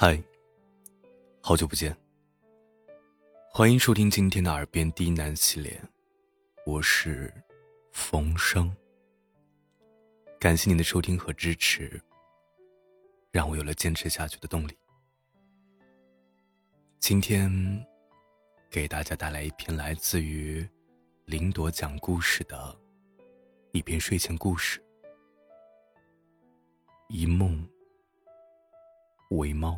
嗨，好久不见。欢迎收听今天的耳边低喃系列，我是冯生。感谢您的收听和支持，让我有了坚持下去的动力。今天给大家带来一篇来自于林朵讲故事的一篇睡前故事，一梦为猫。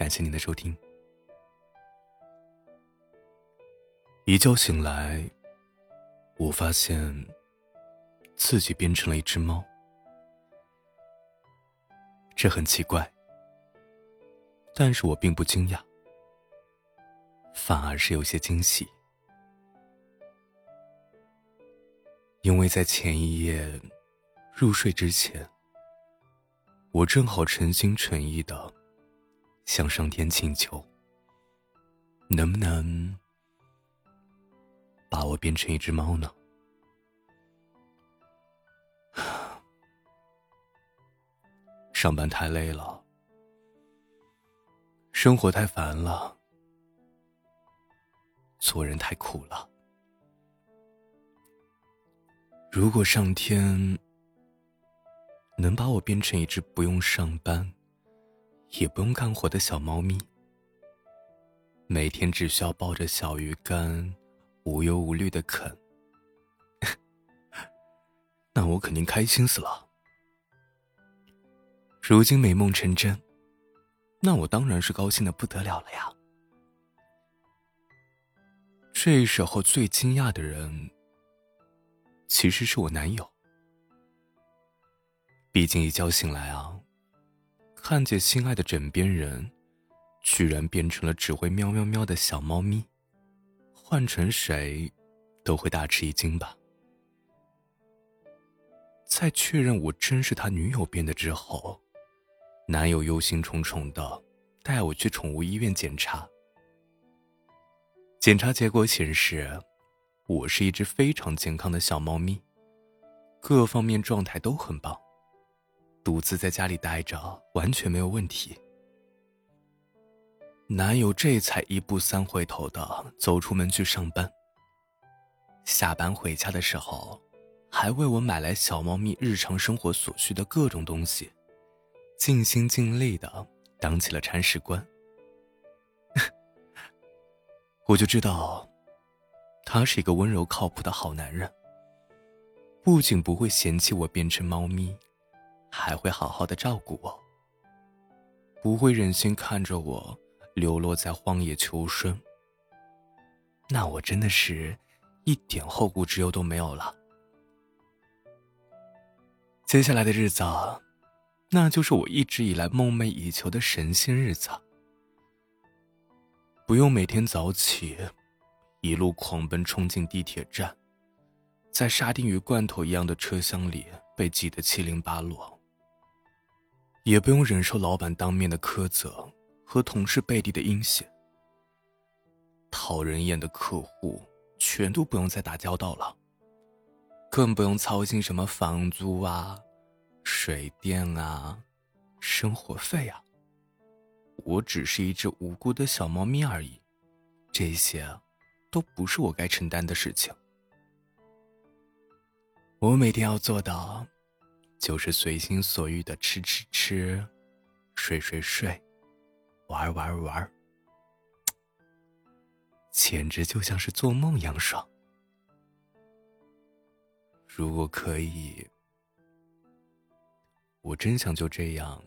感谢您的收听。一觉醒来，我发现自己变成了一只猫，这很奇怪，但是我并不惊讶，反而是有些惊喜，因为在前一夜入睡之前，我正好诚心诚意的。向上天请求，能不能把我变成一只猫呢？上班太累了，生活太烦了，做人太苦了。如果上天能把我变成一只不用上班，也不用干活的小猫咪，每天只需要抱着小鱼干，无忧无虑的啃。那我肯定开心死了。如今美梦成真，那我当然是高兴的不得了了呀。这时候最惊讶的人，其实是我男友。毕竟一觉醒来啊。看见心爱的枕边人，居然变成了只会喵喵喵的小猫咪，换成谁，都会大吃一惊吧。在确认我真是他女友变的之后，男友忧心忡忡的带我去宠物医院检查。检查结果显示，我是一只非常健康的小猫咪，各方面状态都很棒。独自在家里待着完全没有问题。男友这才一步三回头的走出门去上班。下班回家的时候，还为我买来小猫咪日常生活所需的各种东西，尽心尽力的当起了铲屎官。我就知道，他是一个温柔靠谱的好男人。不仅不会嫌弃我变成猫咪。还会好好的照顾我，不会忍心看着我流落在荒野求生。那我真的是一点后顾之忧都没有了。接下来的日子，那就是我一直以来梦寐以求的神仙日子。不用每天早起，一路狂奔冲进地铁站，在沙丁鱼罐头一样的车厢里被挤得七零八落。也不用忍受老板当面的苛责和同事背地的阴险，讨人厌的客户全都不用再打交道了，更不用操心什么房租啊、水电啊、生活费啊。我只是一只无辜的小猫咪而已，这些都不是我该承担的事情。我每天要做的。就是随心所欲的吃吃吃，睡睡睡，玩玩玩，简直就像是做梦一样爽。如果可以，我真想就这样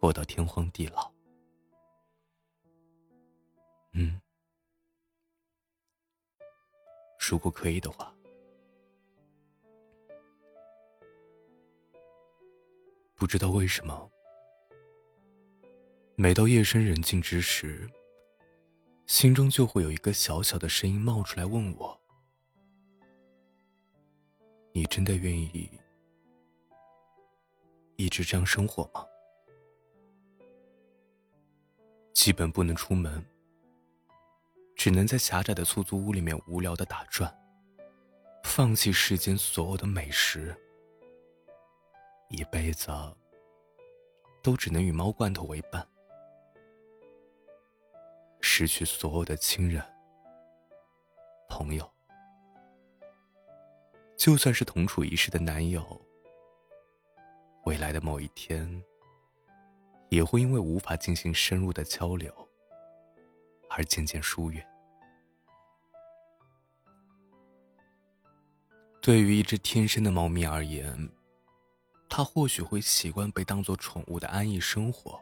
过到天荒地老。嗯，如果可以的话。不知道为什么，每到夜深人静之时，心中就会有一个小小的声音冒出来问我：“你真的愿意一直这样生活吗？基本不能出门，只能在狭窄的出租屋里面无聊的打转，放弃世间所有的美食。”一辈子都只能与猫罐头为伴，失去所有的亲人、朋友，就算是同处一室的男友，未来的某一天，也会因为无法进行深入的交流而渐渐疏远。对于一只天生的猫咪而言，它或许会习惯被当作宠物的安逸生活，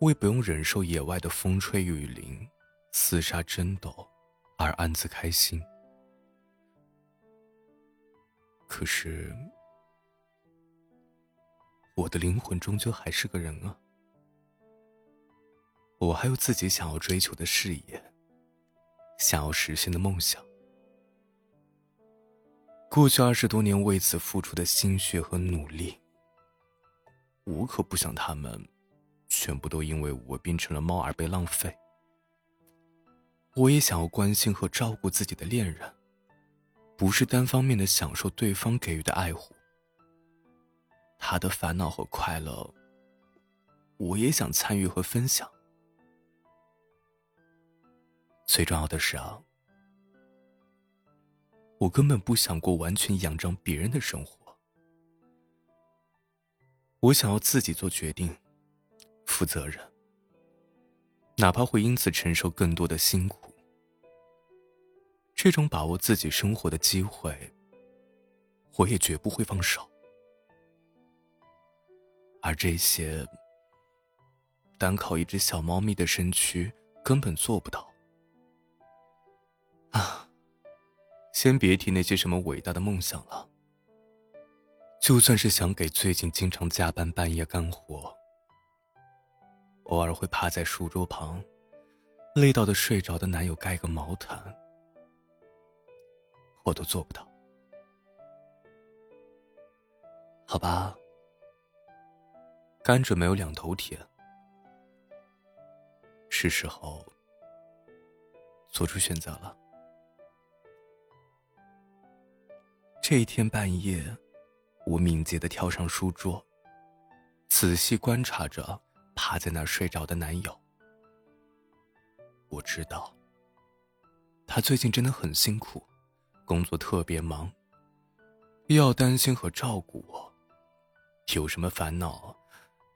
为不用忍受野外的风吹雨淋、厮杀争斗而暗自开心。可是，我的灵魂终究还是个人啊，我还有自己想要追求的事业，想要实现的梦想。过去二十多年为此付出的心血和努力，我可不想他们全部都因为我变成了猫而被浪费。我也想要关心和照顾自己的恋人，不是单方面的享受对方给予的爱护。他的烦恼和快乐，我也想参与和分享。最重要的是啊。我根本不想过完全仰仗别人的生活，我想要自己做决定，负责任，哪怕会因此承受更多的辛苦。这种把握自己生活的机会，我也绝不会放手。而这些，单靠一只小猫咪的身躯根本做不到。啊！先别提那些什么伟大的梦想了。就算是想给最近经常加班半夜干活，偶尔会趴在书桌旁，累到的睡着的男友盖个毛毯，我都做不到。好吧，甘蔗没有两头甜，是时候做出选择了。这一天半夜，我敏捷的跳上书桌，仔细观察着趴在那儿睡着的男友。我知道，他最近真的很辛苦，工作特别忙，又要担心和照顾我，有什么烦恼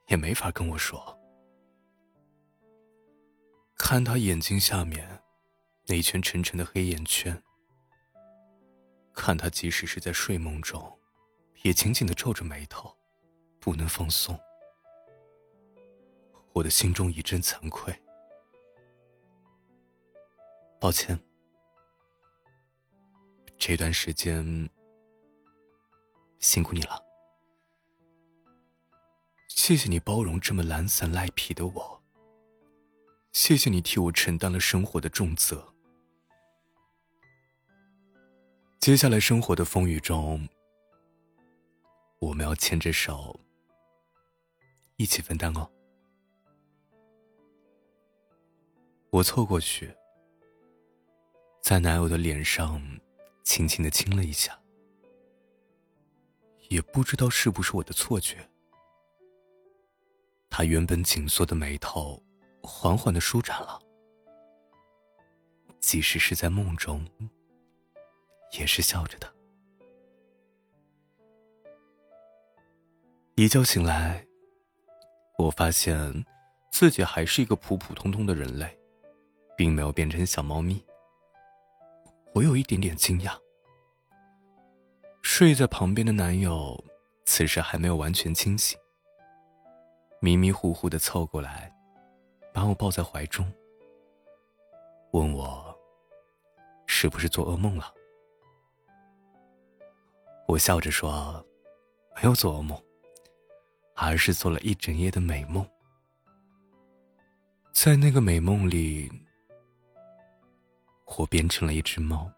也没法跟我说。看他眼睛下面那圈沉沉的黑眼圈。看他，即使是在睡梦中，也紧紧的皱着眉头，不能放松。我的心中一阵惭愧，抱歉，这段时间辛苦你了，谢谢你包容这么懒散赖皮的我，谢谢你替我承担了生活的重责。接下来生活的风雨中，我们要牵着手一起分担哦。我凑过去，在男友的脸上轻轻的亲了一下，也不知道是不是我的错觉，他原本紧缩的眉头缓缓的舒展了，即使是在梦中。也是笑着的。一觉醒来，我发现自己还是一个普普通通的人类，并没有变成小猫咪。我有一点点惊讶。睡在旁边的男友此时还没有完全清醒，迷迷糊糊的凑过来，把我抱在怀中，问我是不是做噩梦了。我笑着说：“没有做噩梦，而是做了一整夜的美梦。在那个美梦里，我变成了一只猫。